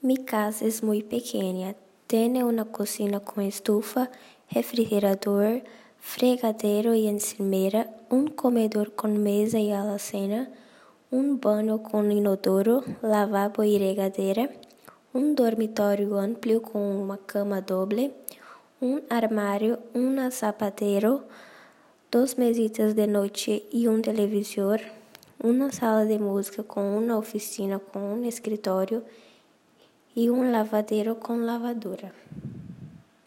Mi casa es muy pequeña. Tiene una cocina con estufa, refrigerador, fregadero y encimera, un comedor con mesa y alacena, un baño con inodoro, lavabo y regadera, un dormitorio amplio con una cama doble, un armario, un zapatero, dos mesitas de noche y un televisor, una sala de música con una oficina con un escritorio y un lavadero con lavadora.